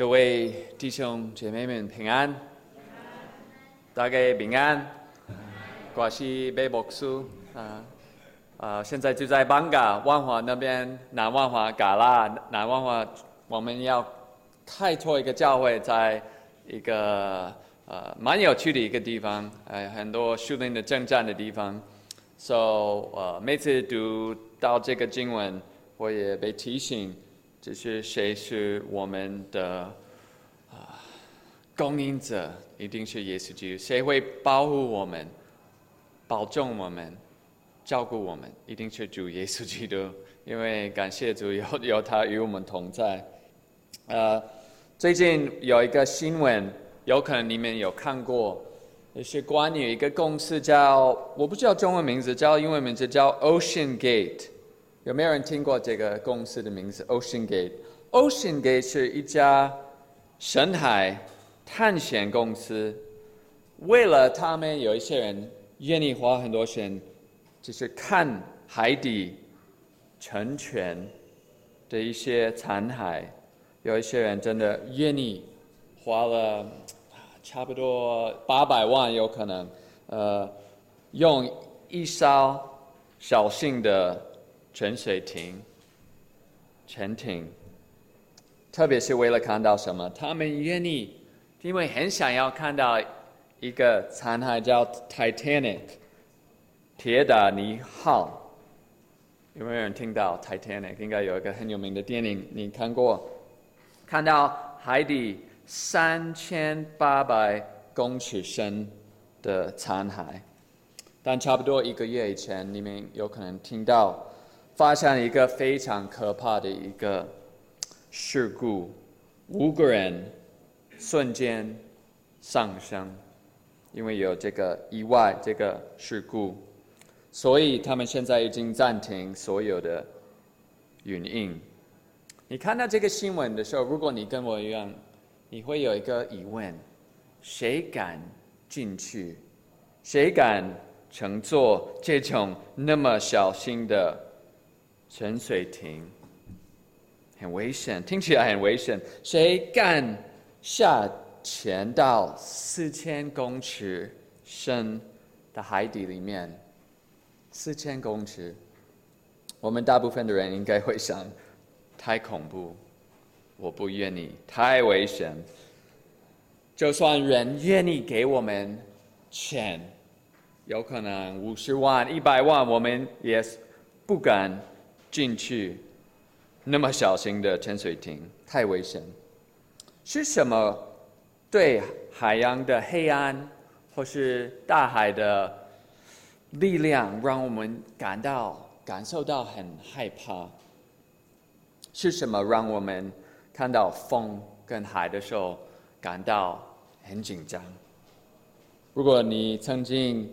各位弟兄姐妹们平安，大家平安。我是贝博苏啊啊，现在就在艋舺万华那边，南万华嘎啦，南万华，我们要开拓一个教会，在一个呃蛮有趣的一个地方，呃很多树林的征战的地方。所、so, 以呃每次读到这个经文，我也被提醒。就是谁是我们的啊供应者？一定是耶稣基督。谁会保护我们、保重我们、照顾我们？一定是主耶稣基督。因为感谢主有有他与我们同在。呃，最近有一个新闻，有可能你们有看过，也是关于一个公司叫我不知道中文名字，叫英文名字叫 Ocean Gate。有没有人听过这个公司的名字？Ocean Gate，Ocean Gate 是一家深海探险公司。为了他们，有一些人愿意花很多钱，就是看海底沉全的一些残骸。有一些人真的愿意花了差不多八百万，有可能，呃，用一艘小型的。潜水艇、潜艇，特别是为了看到什么？他们愿意，因为很想要看到一个残骸叫 Titanic，铁达尼号。有没有人听到 Titanic？应该有一个很有名的电影，你看过？看到海底三千八百公尺深的残骸，但差不多一个月以前，你们有可能听到。发生一个非常可怕的一个事故，五个人瞬间丧生，因为有这个意外，这个事故，所以他们现在已经暂停所有的运营。你看到这个新闻的时候，如果你跟我一样，你会有一个疑问：谁敢进去？谁敢乘坐这种那么小心的？潜水艇很危险，听起来很危险。谁敢下潜到四千公尺深的海底里面？四千公尺，我们大部分的人应该会想：太恐怖，我不愿意，太危险。就算人愿意给我们钱，有可能五十万、一百万，我们也不敢。进去那么小型的潜水艇太危险。是什么对海洋的黑暗或是大海的力量让我们感到感受到很害怕？是什么让我们看到风跟海的时候感到很紧张？如果你曾经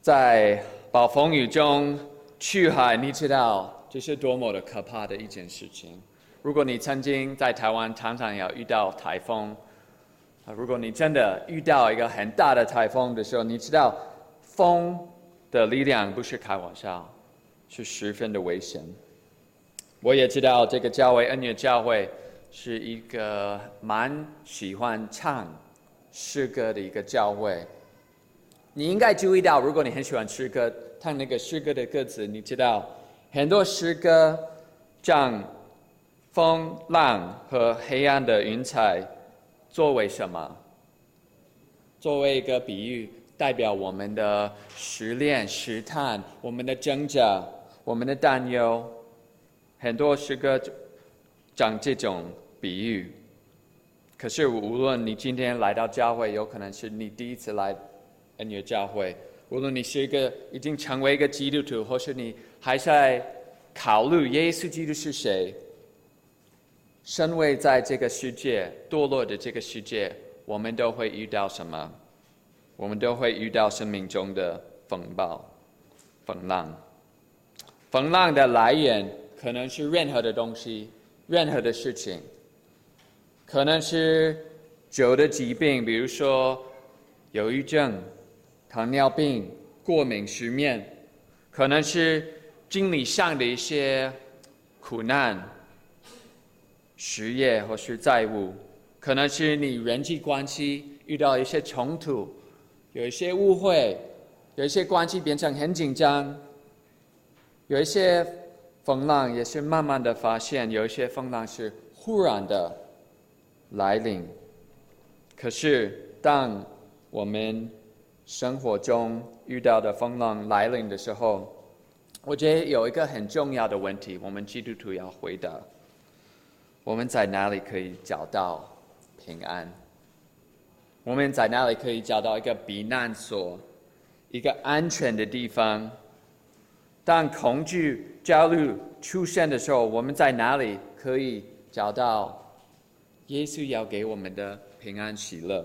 在暴风雨中去海，你知道。这是多么的可怕的一件事情！如果你曾经在台湾常常要遇到台风，啊，如果你真的遇到一个很大的台风的时候，你知道风的力量不是开玩笑，是十分的危险。我也知道这个教会恩典教会是一个蛮喜欢唱诗歌的一个教会。你应该注意到，如果你很喜欢诗歌，唱那个诗歌的歌词，你知道。很多诗歌将风浪和黑暗的云彩作为什么？作为一个比喻，代表我们的试炼、试探，我们的挣扎，我们的担忧。很多诗歌讲这种比喻。可是无论你今天来到教会，有可能是你第一次来恩典教会。无论你是一个已经成为一个基督徒，或是你还在考虑耶稣基督是谁，身为在这个世界堕落的这个世界，我们都会遇到什么？我们都会遇到生命中的风暴、风浪。风浪的来源可能是任何的东西、任何的事情，可能是旧的疾病，比如说忧郁症。糖尿病、过敏、失眠，可能是经历上的一些苦难、失业或是债务，可能是你人际关系遇到一些冲突，有一些误会，有一些关系变成很紧张，有一些风浪也是慢慢的发现，有一些风浪是忽然的来临。可是当我们生活中遇到的风浪来临的时候，我觉得有一个很重要的问题，我们基督徒要回答：我们在哪里可以找到平安？我们在哪里可以找到一个避难所，一个安全的地方？当恐惧、焦虑出现的时候，我们在哪里可以找到耶稣要给我们的平安喜乐？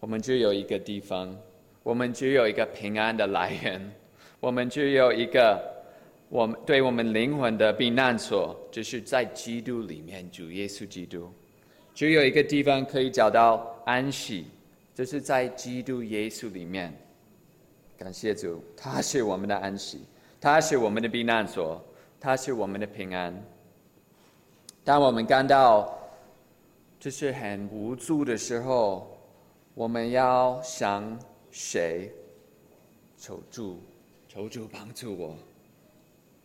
我们只有一个地方，我们只有一个平安的来源。我们只有一个，我们对我们灵魂的避难所，就是在基督里面，主耶稣基督，只有一个地方可以找到安息，就是在基督耶稣里面。感谢主，他是我们的安息，他是我们的避难所，他是我们的平安。当我们感到就是很无助的时候，我们要向谁求助？求主帮助我，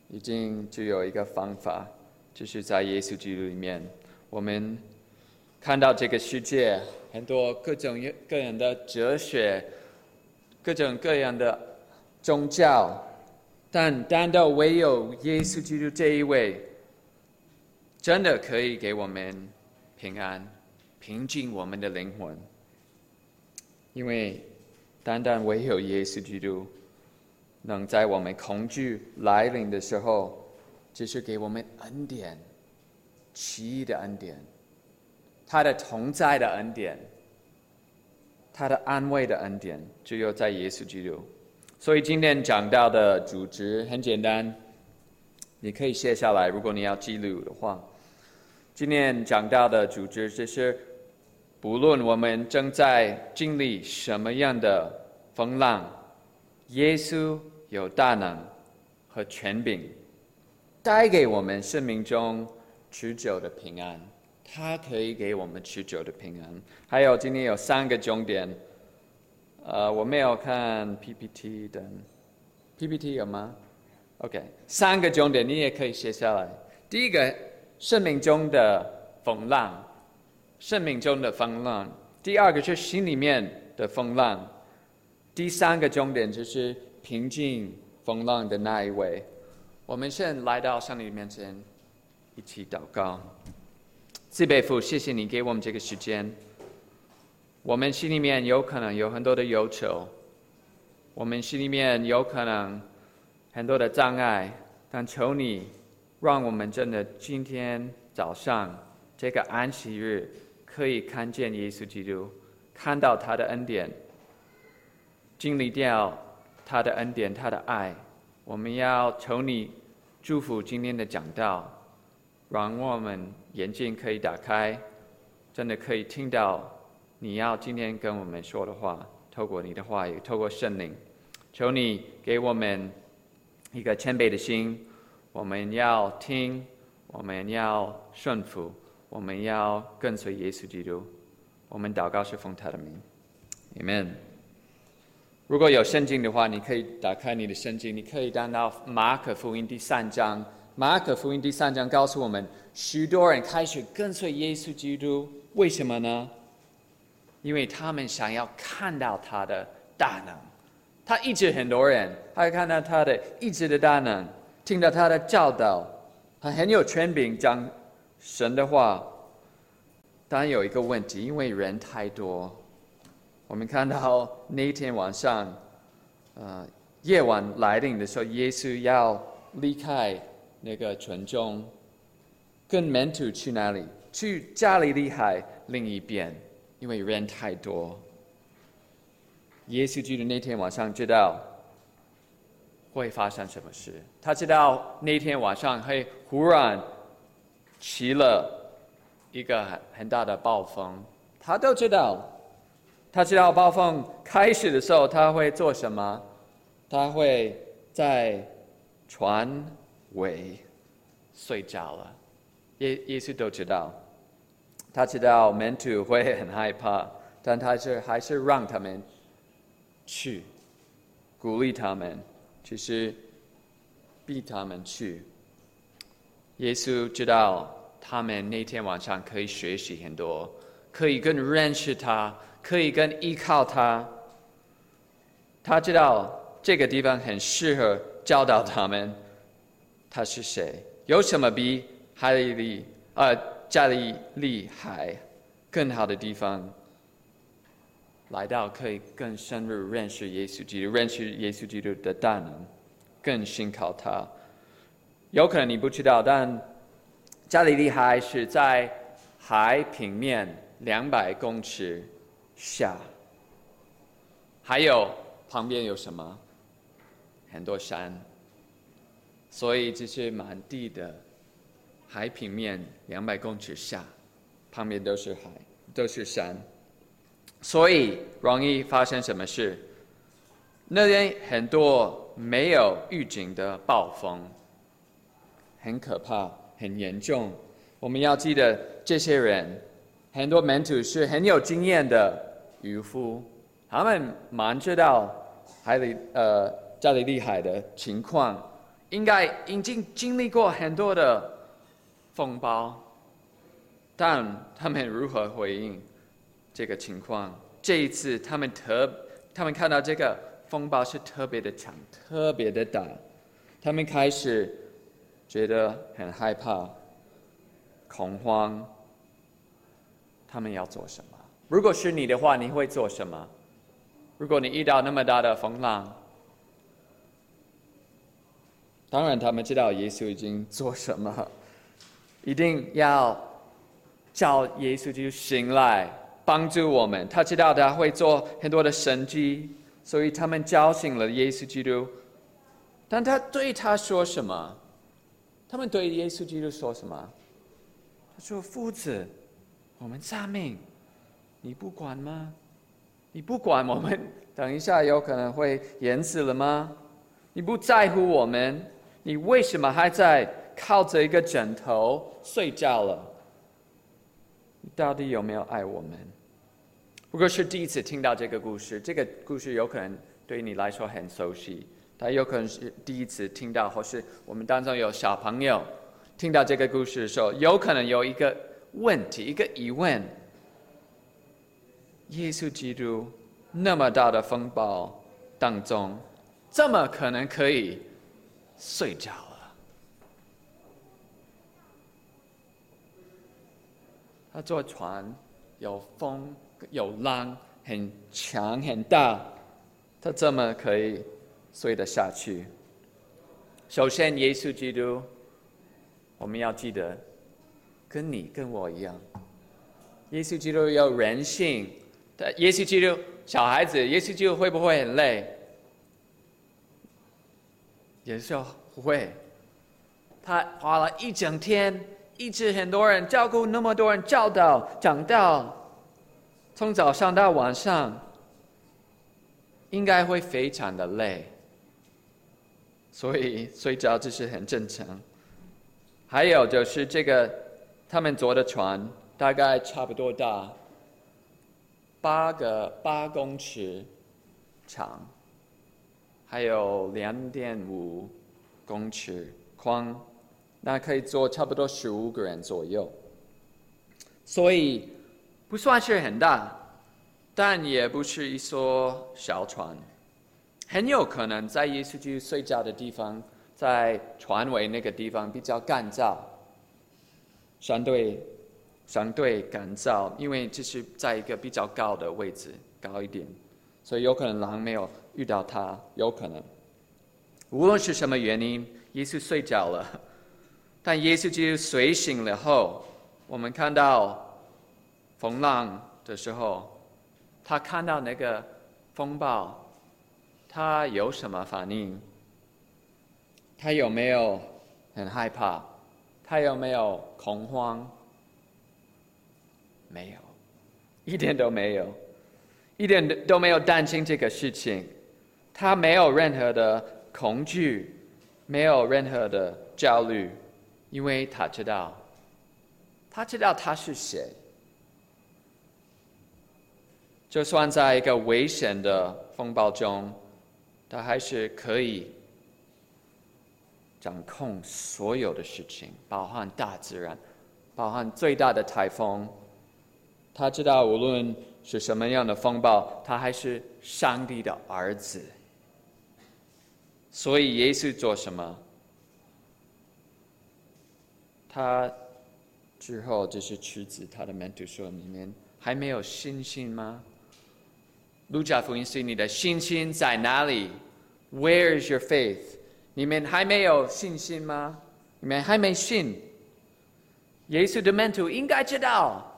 已经只有一个方法，就是在耶稣基督里面。我们看到这个世界很多各种各样的哲学，各种各样的宗教，但单单唯有耶稣基督这一位，真的可以给我们平安，平静我们的灵魂。因为单单唯有耶稣基督。能在我们恐惧来临的时候，就是给我们恩典，奇异的恩典，他的同在的恩典，他的安慰的恩典，只有在耶稣基督。所以今天讲到的主旨很简单，你可以写下来，如果你要记录的话。今天讲到的主旨就是，不论我们正在经历什么样的风浪。耶稣有大能和权柄，带给我们生命中持久的平安。他可以给我们持久的平安。还有今天有三个重点，呃，我没有看 PPT 的，PPT 有吗？OK，三个重点你也可以写下来。第一个，生命中的风浪，生命中的风浪；第二个是心里面的风浪。第三个重点就是平静风浪的那一位。我们现在来到上帝面前，一起祷告。慈悲父，谢谢你给我们这个时间。我们心里面有可能有很多的忧愁，我们心里面有可能很多的障碍，但求你让我们真的今天早上这个安息日可以看见耶稣基督，看到他的恩典。经历掉他的恩典，他的爱，我们要求你祝福今天的讲道，让我们眼睛可以打开，真的可以听到你要今天跟我们说的话，透过你的话语，透过圣灵，求你给我们一个谦卑的心，我们要听，我们要顺服，我们要跟随耶稣基督。我们祷告是奉他的名，Amen。如果有圣经的话，你可以打开你的圣经，你可以翻到马可福音第三章。马可福音第三章告诉我们，许多人开始跟随耶稣基督，为什么呢？因为他们想要看到他的大能。他医治很多人，他看到他的医治的大能，听到他的教导，他很有权柄讲神的话。当然有一个问题，因为人太多。我们看到那天晚上，呃，夜晚来临的时候，耶稣要离开那个群众，跟门徒去哪里？去加利利海另一边，因为人太多。耶稣基督那天晚上知道会发生什么事，他知道那天晚上会忽然起了一个很很大的暴风，他都知道。他知道暴风开始的时候，他会做什么？他会在船尾睡着了。耶耶稣都知道。他知道门徒会很害怕，但他是还是让他们去，鼓励他们，其实逼他们去。耶稣知道他们那天晚上可以学习很多，可以更认识他，可以更依靠他。他知道这个地方很适合教导他们，他是谁？有什么比海里呃？加利利海更好的地方，来到可以更深入认识耶稣基督，认识耶稣基督的大能，更信靠他。有可能你不知道，但加利利海是在海平面两百公尺下，还有旁边有什么？很多山，所以这是满地的。海平面两百公尺下，旁边都是海，都是山，所以容易发生什么事？那边很多没有预警的暴风，很可怕，很严重。我们要记得，这些人很多门徒是很有经验的渔夫，他们蛮知道海里呃加利利海的情况，应该已经经历过很多的。风暴，但他们如何回应这个情况？这一次，他们特，他们看到这个风暴是特别的强，特别的大，他们开始觉得很害怕、恐慌。他们要做什么？如果是你的话，你会做什么？如果你遇到那么大的风浪，当然他们知道耶稣已经做什么。一定要叫耶稣基督醒来，帮助我们。他知道他会做很多的神迹，所以他们叫醒了耶稣基督。但他对他说什么？他们对耶稣基督说什么？他说：“夫子，我们丧命，你不管吗？你不管我们，等一下有可能会淹死了吗？你不在乎我们？你为什么还在？”靠着一个枕头睡觉了，你到底有没有爱我们？不过是第一次听到这个故事，这个故事有可能对你来说很熟悉，但有可能是第一次听到，或是我们当中有小朋友听到这个故事的时候，有可能有一个问题，一个疑问：耶稣基督那么大的风暴当中，怎么可能可以睡觉？他坐船，有风有浪，很强很大，他怎么可以睡得下去？首先，耶稣基督，我们要记得，跟你跟我一样，耶稣基督有人性。耶稣基督小孩子，耶稣基督会不会很累？也是不会，他花了一整天。一直很多人，照顾那么多人，教导讲道，从早上到晚上，应该会非常的累，所以睡觉这是很正常。还有就是这个他们坐的船大概差不多大，八个八公尺长，还有两点五公尺宽。那可以坐差不多十五个人左右，所以不算是很大，但也不是一艘小船。很有可能在耶稣基督睡觉的地方，在船尾那个地方比较干燥，相对相对干燥，因为这是在一个比较高的位置，高一点，所以有可能狼没有遇到他，有可能。无论是什么原因，耶稣睡着了。但耶稣基督睡醒了后，我们看到风浪的时候，他看到那个风暴，他有什么反应？他有没有很害怕？他有没有恐慌？没有，一点都没有，一点都没有担心这个事情。他没有任何的恐惧，没有任何的焦虑。因为他知道，他知道他是谁，就算在一个危险的风暴中，他还是可以掌控所有的事情，包含大自然，包含最大的台风。他知道无论是什么样的风暴，他还是上帝的儿子。所以耶稣做什么？他之后就是曲子，他的门徒说：“你们还没有信心吗？”路加福音是你的信心在哪里？Where is your faith？你们还没有信心吗？你们还没信？耶稣的门徒应该知道，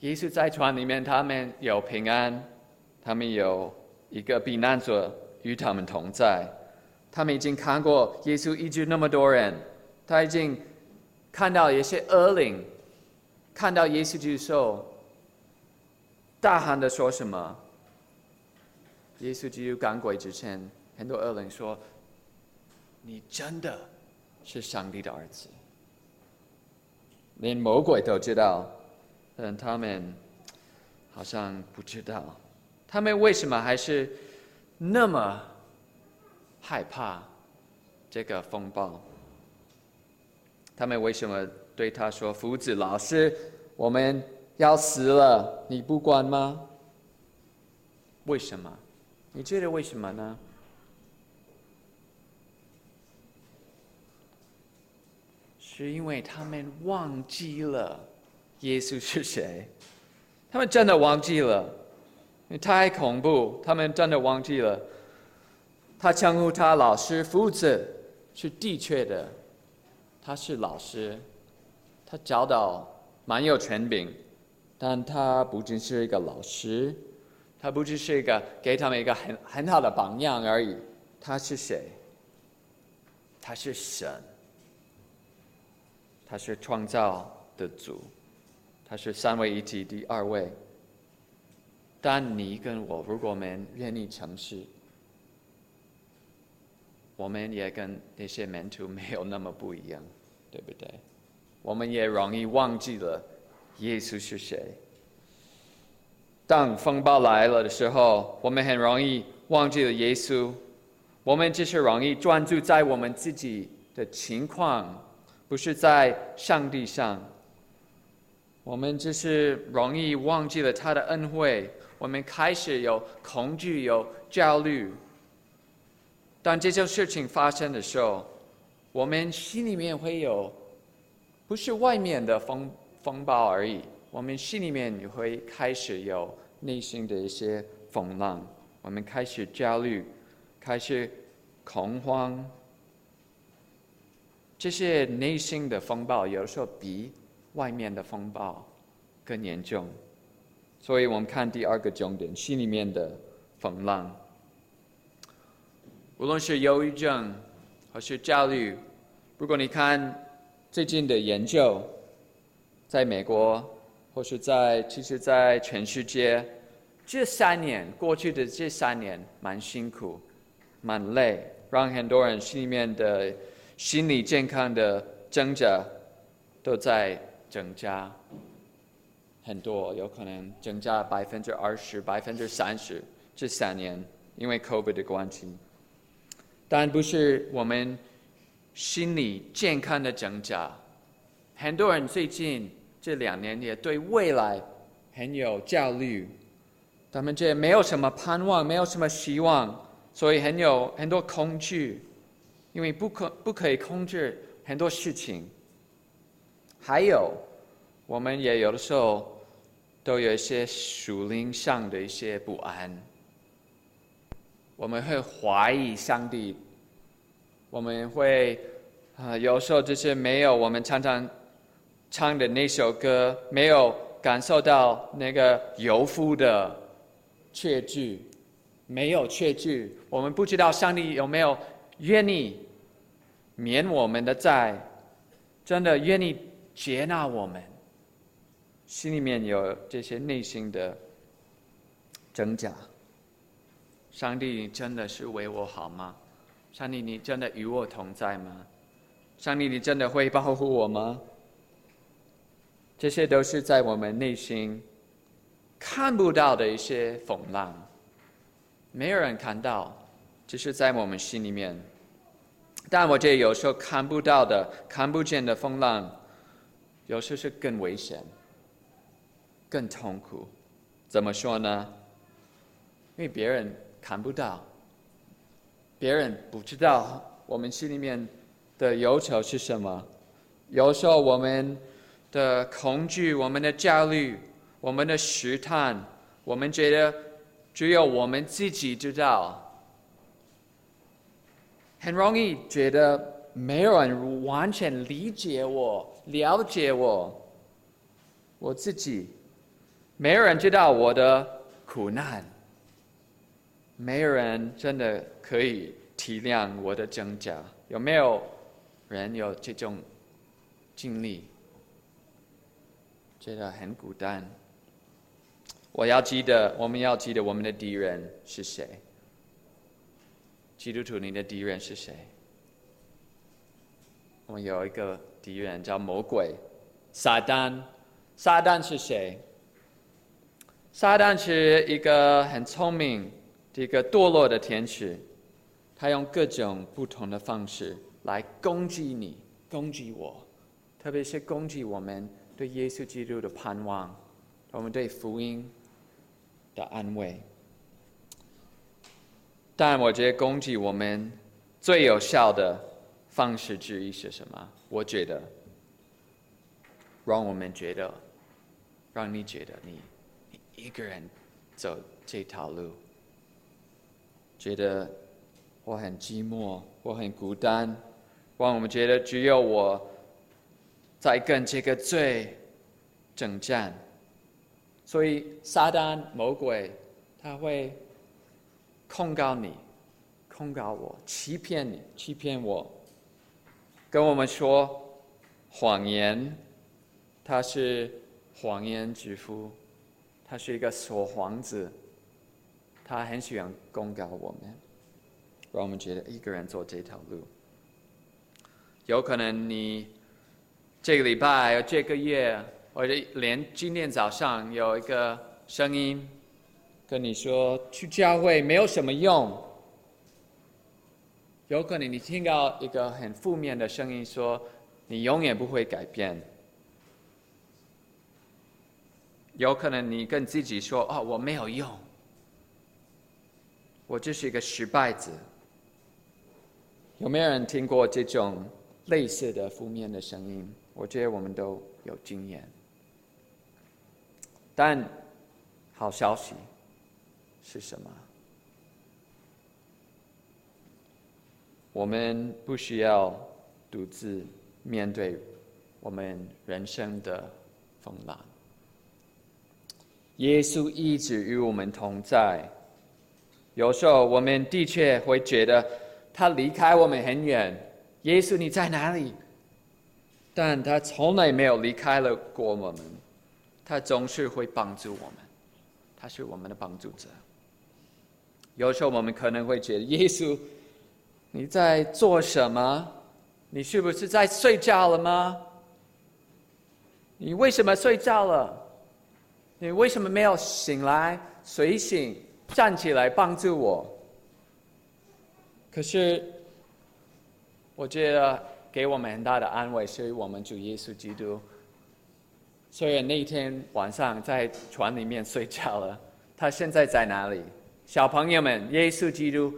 耶稣在船里面，他们有平安，他们有一个避难所与他们同在，他们已经看过耶稣医治那么多人，他已经。看到一些恶灵，看到耶稣基督大喊的说什么？耶稣基督赶鬼之前，很多恶灵说：“你真的是上帝的儿子。”连魔鬼都知道，但他们好像不知道，他们为什么还是那么害怕这个风暴？他们为什么对他说：“夫子，老师，我们要死了，你不管吗？”为什么？你觉得为什么呢？是因为他们忘记了耶稣是谁？他们真的忘记了，你太恐怖！他们真的忘记了，他称呼他老师、夫子，是的确的。他是老师，他教导蛮有权柄，但他不仅是一个老师，他不只是一个给他们一个很很好的榜样而已。他是谁？他是神，他是创造的主，他是三位一体第二位。但你跟我，如果我们愿意诚实，我们也跟那些门徒没有那么不一样。对不对？我们也容易忘记了耶稣是谁。当风暴来了的时候，我们很容易忘记了耶稣。我们只是容易专注在我们自己的情况，不是在上帝上。我们只是容易忘记了他的恩惠。我们开始有恐惧、有焦虑。当这件事情发生的时候，我们心里面会有，不是外面的风风暴而已，我们心里面也会开始有内心的一些风浪，我们开始焦虑，开始恐慌。这些内心的风暴有时候比外面的风暴更严重，所以我们看第二个重点，心里面的风浪，无论是忧郁症。或是焦虑，如果你看最近的研究，在美国或是在其实，在全世界，这三年过去的这三年蛮辛苦，蛮累，让很多人心里面的心理健康的挣扎都在增加很多，有可能增加百分之二十、百分之三十，这三年因为 COVID 的关系。但不是我们心理健康的增加。很多人最近这两年也对未来很有焦虑，他们这没有什么盼望，没有什么希望，所以很有很多恐惧，因为不可不可以控制很多事情。还有，我们也有的时候都有一些属灵上的一些不安。我们会怀疑上帝，我们会啊、有时候就是没有我们常常唱的那首歌，没有感受到那个有福的确据，没有确据，我们不知道上帝有没有愿意免我们的债，真的愿意接纳我们，心里面有这些内心的挣扎。上帝，你真的是为我好吗？上帝，你真的与我同在吗？上帝，你真的会保护我吗？这些都是在我们内心看不到的一些风浪，没有人看到，只是在我们心里面。但我觉得有时候看不到的、看不见的风浪，有时候是更危险、更痛苦。怎么说呢？因为别人看不到，别人不知道我们心里面的忧愁是什么。有时候我们的恐惧、我们的焦虑、我们的试探，我们觉得只有我们自己知道。很容易觉得没有人完全理解我、了解我，我自己，没有人知道我的苦难，没有人真的可以体谅我的挣扎。有没有人有这种经历？觉得很孤单。我要记得，我们要记得我们的敌人是谁。基督徒，你的敌人是谁？我们有一个敌人叫魔鬼，撒旦。撒旦是谁？撒旦是一个很聪明、一个堕落的天使，他用各种不同的方式来攻击你、攻击我，特别是攻击我们对耶稣基督的盼望，我们对福音的安慰。但我觉得攻击我们最有效的方式之一是什么？我觉得，让我们觉得，让你觉得你，你一个人走这条路，觉得我很寂寞，我很孤单，让我们觉得只有我在跟这个罪征战，所以撒旦魔鬼他会。控告你，控告我，欺骗你，欺骗我，跟我们说谎言，他是谎言之父，他是一个说谎子，他很喜欢控告我们，让我们觉得一个人走这条路，有可能你这个礼拜、这个月，或者连今天早上有一个声音。跟你说去教会没有什么用，有可能你听到一个很负面的声音说你永远不会改变，有可能你跟自己说哦，我没有用，我就是一个失败者。有没有人听过这种类似的负面的声音？我觉得我们都有经验，但好消息。是什么？我们不需要独自面对我们人生的风浪。耶稣一直与我们同在。有时候我们的确会觉得他离开我们很远。耶稣你在哪里？但他从来没有离开了过我们。他总是会帮助我们。他是我们的帮助者。有时候我们可能会觉得，耶稣，你在做什么？你是不是在睡觉了吗？你为什么睡觉了？你为什么没有醒来、睡醒、站起来帮助我？可是，我觉得给我们很大的安慰所以我们主耶稣基督。虽然那天晚上在船里面睡觉了，他现在在哪里？小朋友们，耶稣基督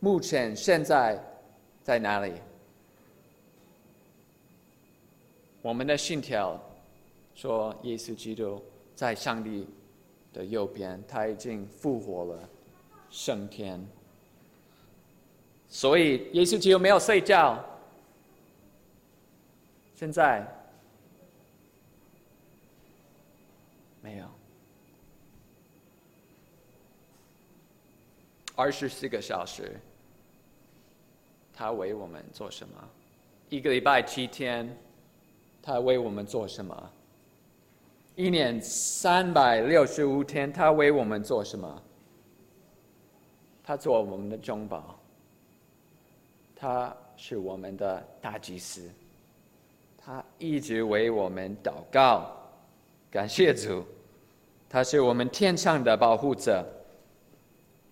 目前现在在哪里？我们的信条说，耶稣基督在上帝的右边，他已经复活了，升天。所以，耶稣基督没有睡觉。现在没有。二十四个小时，他为我们做什么？一个礼拜七天，他为我们做什么？一年三百六十五天，他为我们做什么？他做我们的中保，他是我们的大祭司，他一直为我们祷告，感谢主。他是我们天上的保护者。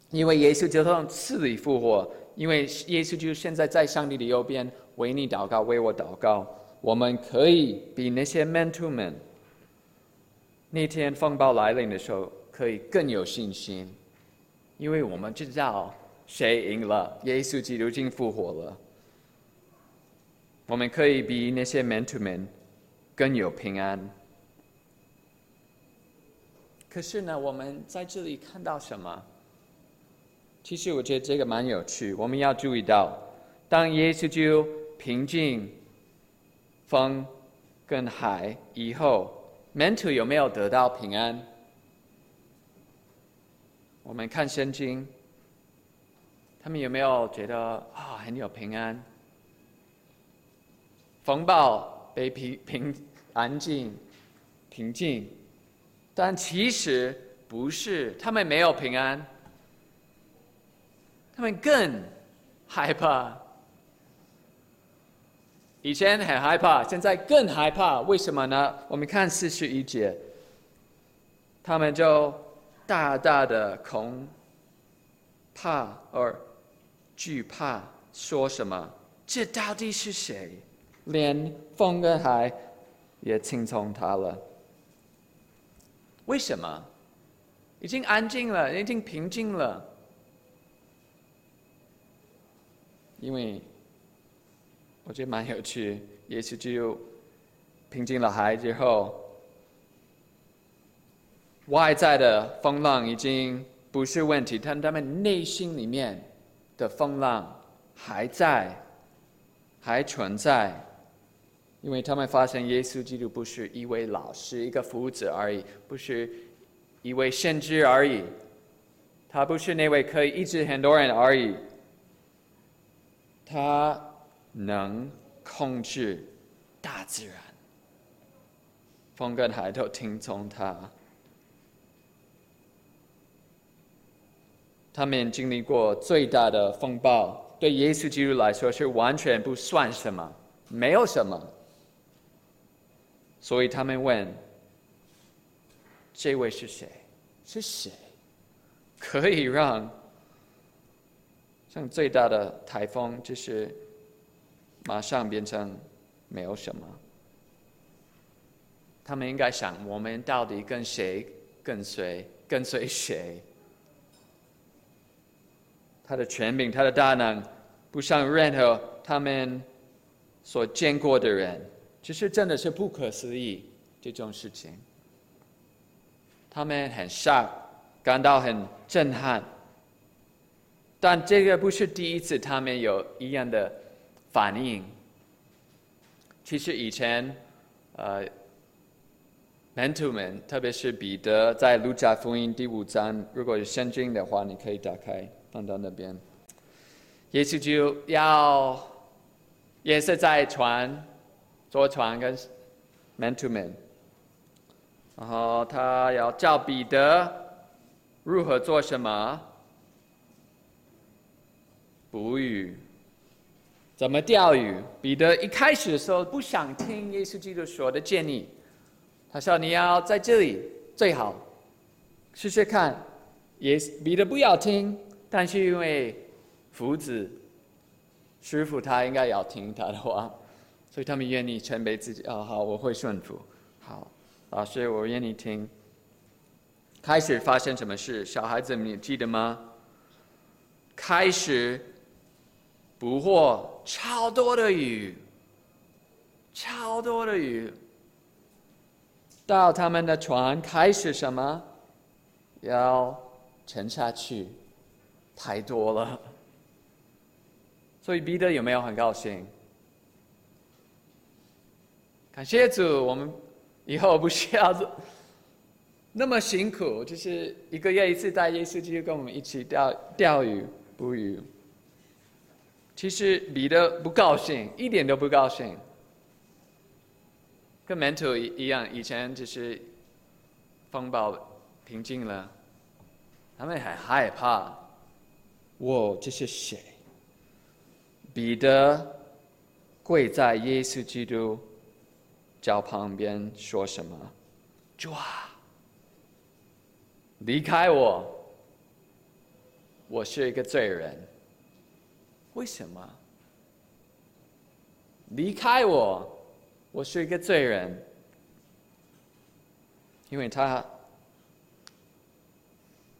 因为耶稣就从死里复活，因为耶稣就现在在上帝的右边，为你祷告，为我祷告。我们可以比那些门徒们那天风暴来临的时候，可以更有信心，因为我们知道谁赢了，耶稣基督已经复活了。我们可以比那些门徒们更有平安。可是呢，我们在这里看到什么？其实我觉得这个蛮有趣。我们要注意到，当耶稣就平静风跟海以后，门徒有没有得到平安？我们看圣经，他们有没有觉得啊、很有平安？风暴被平平安静平静，但其实不是，他们没有平安。他们更害怕，以前很害怕，现在更害怕。为什么呢？我们看四十一节，他们就大大的恐怕而惧怕，说什么？这到底是谁？连风跟海也听从他了。为什么？已经安静了，已经平静了。因为我觉得蛮有趣，耶稣基督平静了海之后，外在的风浪已经不是问题，但他们内心里面的风浪还在，还存在，因为他们发现耶稣基督不是一位老师、一个夫子而已，不是一位先知而已，他不是那位可以医治很多人而已。他能控制大自然，风跟海都听从他。他们经历过最大的风暴，对耶稣基督来说是完全不算什么，没有什么。所以他们问：“这位是谁？是谁可以让？”像最大的台风，就是马上变成没有什么。他们应该想：我们到底跟谁跟随？跟随谁？他的权柄，他的大能，不像任何他们所见过的人，其实真的是不可思议这种事情。他们很 shock，感到很震撼。但这个不是第一次，他们有一样的反应。其实以前，呃，门徒们，特别是彼得，在路加福音第五章，如果有圣经的话，你可以打开放到那边。耶稣就要也是在船，坐船跟门徒们，然后他要教彼得如何做什么。捕鱼，怎么钓鱼？彼得一开始的时候不想听耶稣基督说的建议，他说：“你要在这里最好试试看。”耶彼得不要听，但是因为夫子师傅他应该要听他的话，所以他们愿意谦卑自己。哦，好，我会顺服。好，老师，我愿意听。开始发生什么事？小孩子，你记得吗？开始。捕获超多的鱼，超多的鱼，到他们的船开始什么？要沉下去，太多了。所以彼得有没有很高兴？感谢主，我们以后不需要那么辛苦，就是一个月一次带耶稣基督跟我们一起钓钓鱼、捕鱼。其实彼得不高兴，一点都不高兴。跟门徒一样，以前就是风暴平静了，他们很害怕。我这是谁？彼得跪在耶稣基督脚旁边说什么？主啊，离开我，我是一个罪人。为什么？离开我，我是一个罪人。因为他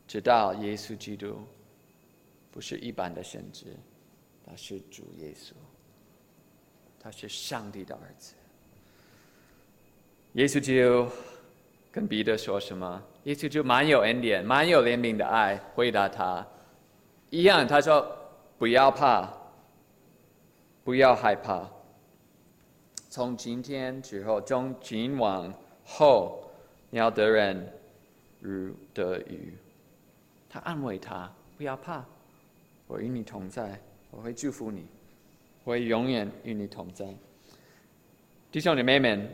知道耶稣基督不是一般的神职，他是主耶稣，他是上帝的儿子。耶稣基督跟彼得说什么？耶稣就满有恩典、满有怜悯的爱回答他，一样，他说：“不要怕，不要害怕。从今天之后，从今往后。”你要得人如得鱼，他安慰他，不要怕，我与你同在，我会祝福你，我会永远与你同在。弟兄姐妹们，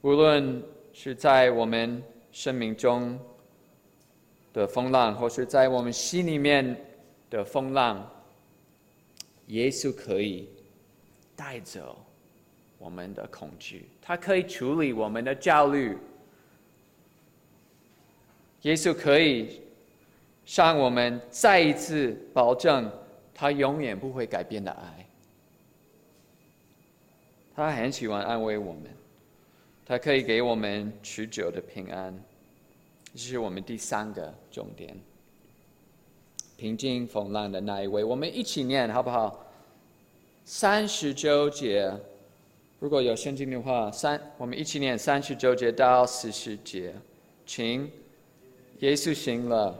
无论是在我们生命中的风浪，或是在我们心里面的风浪，耶稣可以带走我们的恐惧，他可以处理我们的焦虑。耶稣可以向我们再一次保证，他永远不会改变的爱。他很喜欢安慰我们，他可以给我们持久的平安。这是我们第三个重点：平静风浪的那一位。我们一起念好不好？三十周节，如果有圣经的话，三我们一起念三十周节到四十节，请。耶稣行了。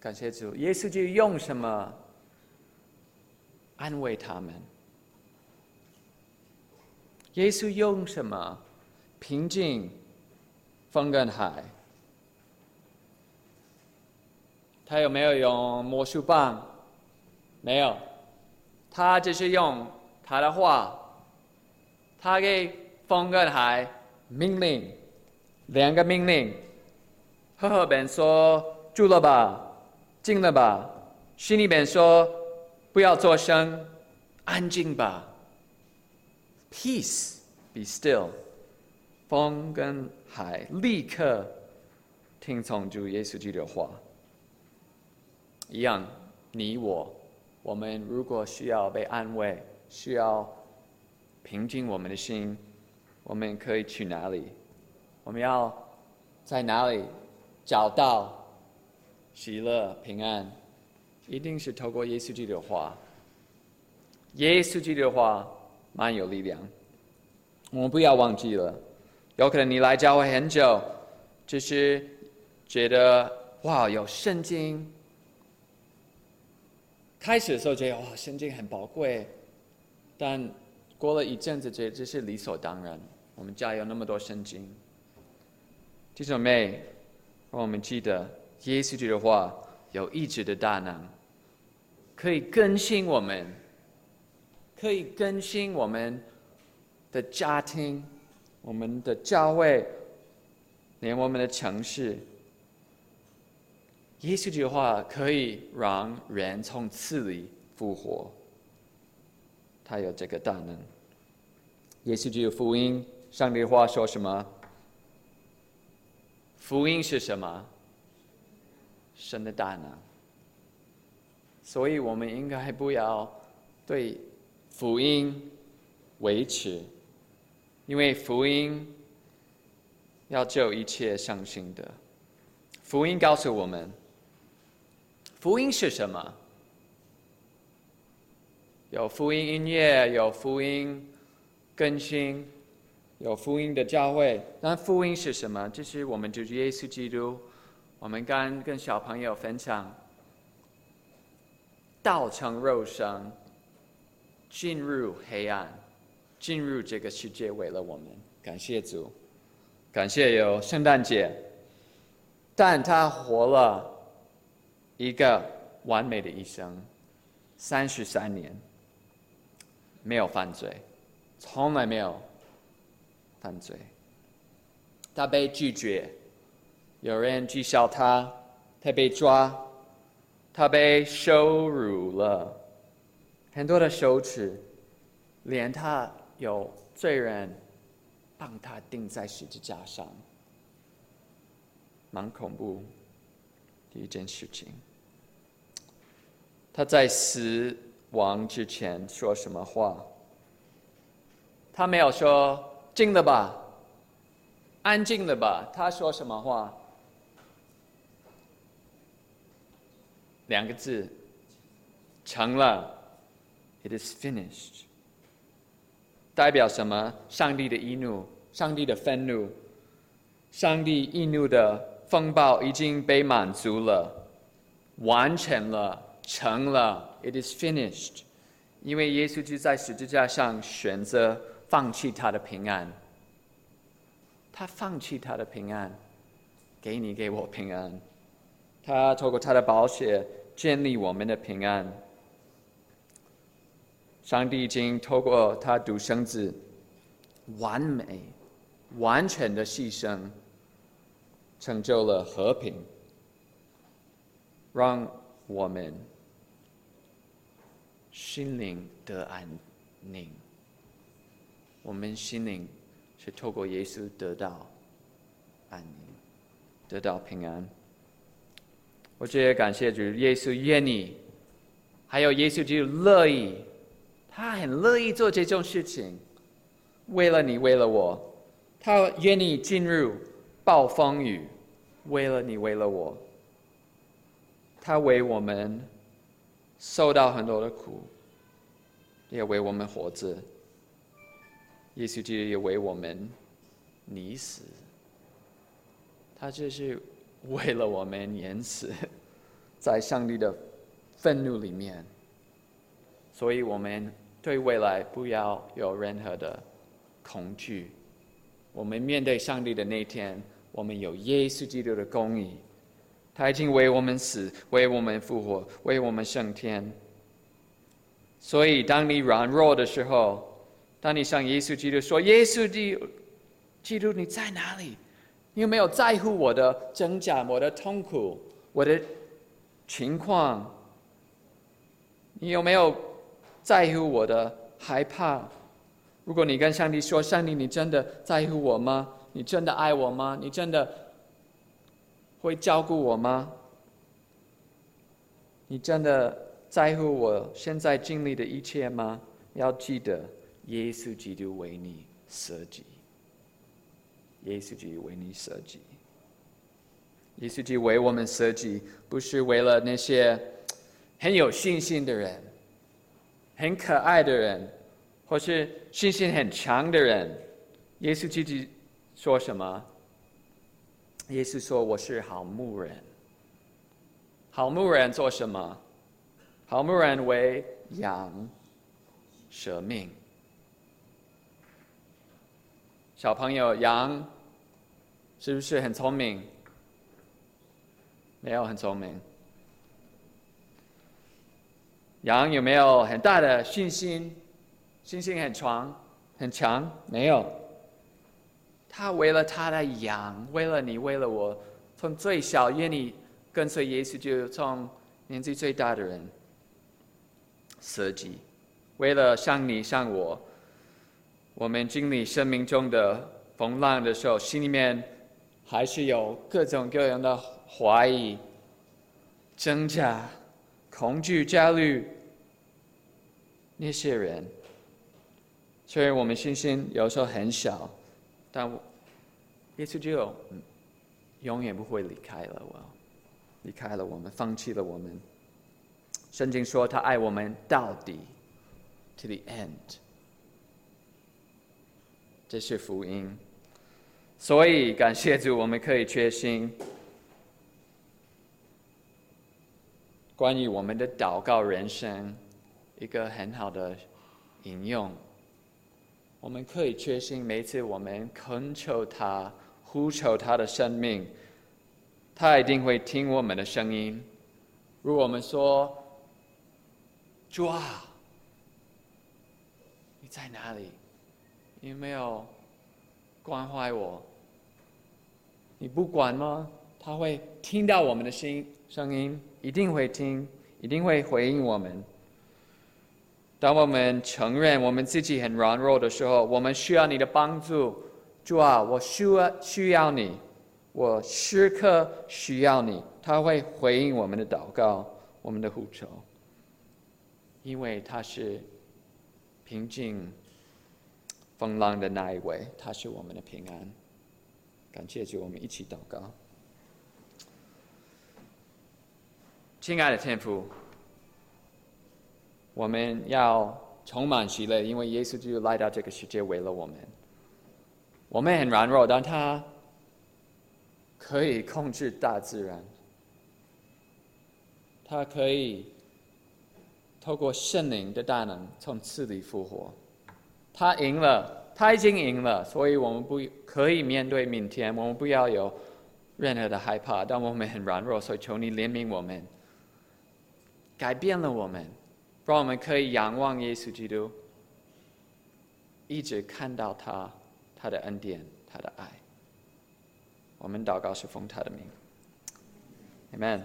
感谢主，耶稣就用什么安慰他们？耶稣用什么平静风跟海？他有没有用魔术棒？没有，他只是用他的话。他给风跟海命令，两个命令。赫赫本说：“住了吧，静了吧。”心里面说：“不要作声，安静吧。” Peace, be still。风跟海立刻听从主耶稣基督的话。一样，你我，我们如果需要被安慰，需要平静我们的心，我们可以去哪里？我们要在哪里找到喜乐平安？一定是透过耶稣基督的话。耶稣基督的话。蛮有力量，我们不要忘记了。有可能你来教会很久，就是觉得哇，有圣经。开始的时候觉得哇，圣经很宝贵，但过了一阵子，觉得这是理所当然。我们家有那么多圣经，弟兄妹，让我们记得耶稣基督的话有医治的大能，可以更新我们。可以更新我们的家庭，我们的教会，连我们的城市。耶稣这句话可以让人从死里复活，他有这个大能。耶稣这个福音，上帝的话说什么？福音是什么？神的大能。所以我们应该不要对。福音维持，因为福音要救一切相信的。福音告诉我们，福音是什么？有福音音乐，有福音更新，有福音的教会。那福音是什么？就是我们就是耶稣基督。我们刚跟小朋友分享，道成肉身。进入黑暗，进入这个世界，为了我们，感谢主，感谢有圣诞节，但他活了一个完美的一生，三十三年，没有犯罪，从来没有犯罪。他被拒绝，有人讥笑他，他被抓，他被羞辱了，很多的羞耻，连他有罪人帮他钉在十字架上，蛮恐怖的一件事情。他在死亡之前说什么话？他没有说“静了吧”。安静了吧？他说什么话？两个字，成了。It is finished。代表什么？上帝的易怒，上帝的愤怒，上帝易怒的风暴已经被满足了，完成了，成了。It is finished。因为耶稣就在十字架上选择放弃他的平安。他放弃他的平安，给你给我平安。他透过他的宝血建立我们的平安。上帝已经透过他独生子完美、完全的牺牲，成就了和平，让我们心灵得安宁。我们心灵。是透过耶稣得到安宁，得到平安。我觉得感谢主，耶稣愿意，还有耶稣就乐意，他很乐意做这种事情，为了你，为了我，他愿意进入暴风雨，为了你，为了我，他为我们受到很多的苦，也为我们活着。耶稣基督也为我们你死，他就是为了我们延死，在上帝的愤怒里面，所以我们对未来不要有任何的恐惧。我们面对上帝的那天，我们有耶稣基督的公义，他已经为我们死，为我们复活，为我们升天。所以当你软弱的时候，当你向耶稣基督说：“耶稣基督，基督你在哪里？你有没有在乎我的挣扎、我的痛苦、我的情况？你有没有在乎我的害怕？如果你跟上帝说：‘上帝，你真的在乎我吗？你真的爱我吗？你真的会照顾我吗？你真的在乎我现在经历的一切吗？’要记得。”耶稣基督为你舍己，耶稣基督为你设计，耶稣基督为我们设计，不是为了那些很有信心的人、很可爱的人，或是信心很强的人。耶稣基督说什么？耶稣说：“我是好牧人。好牧人做什么？好牧人为羊舍命。”小朋友，羊是不是很聪明？没有很聪明。羊有没有很大的信心？信心很强，很强？没有。他为了他的羊，为了你，为了我，从最小愿意跟随耶稣，就从年纪最大的人舍己，为了像你像我。我们经历生命中的风浪的时候，心里面还是有各种各样的怀疑、挣扎、恐惧、焦虑。那些人，虽然我们信心有时候很小，但耶稣就永远不会离开了我，离开了我们，放弃了我们。圣经说他爱我们到底，to the end。这是福音，所以感谢主，我们可以确信，关于我们的祷告人生，一个很好的引用。我们可以确信，每次我们恳求他、呼求他的生命，他一定会听我们的声音。如果我们说，主啊，你在哪里？你有没有关怀我？你不管吗？他会听到我们的心声音，一定会听，一定会回应我们。当我们承认我们自己很软弱的时候，我们需要你的帮助。主啊，我需要需要你，我时刻需要你。他会回应我们的祷告，我们的呼求，因为他是平静风浪的那一位，他是我们的平安。感谢主，我们一起祷告。亲爱的天父，我们要充满喜乐，因为耶稣就来到这个世界为了我们。我们很软弱，但他可以控制大自然，他可以透过圣灵的大能从死里复活。他赢了，他已经赢了，所以我们不可以面对明天，我们不要有任何的害怕。但我们很软弱，所以求你怜悯我们。改变了我们，让我们可以仰望耶稣基督，一直看到他，他的恩典，他的爱。我们祷告是奉他的名，Amen。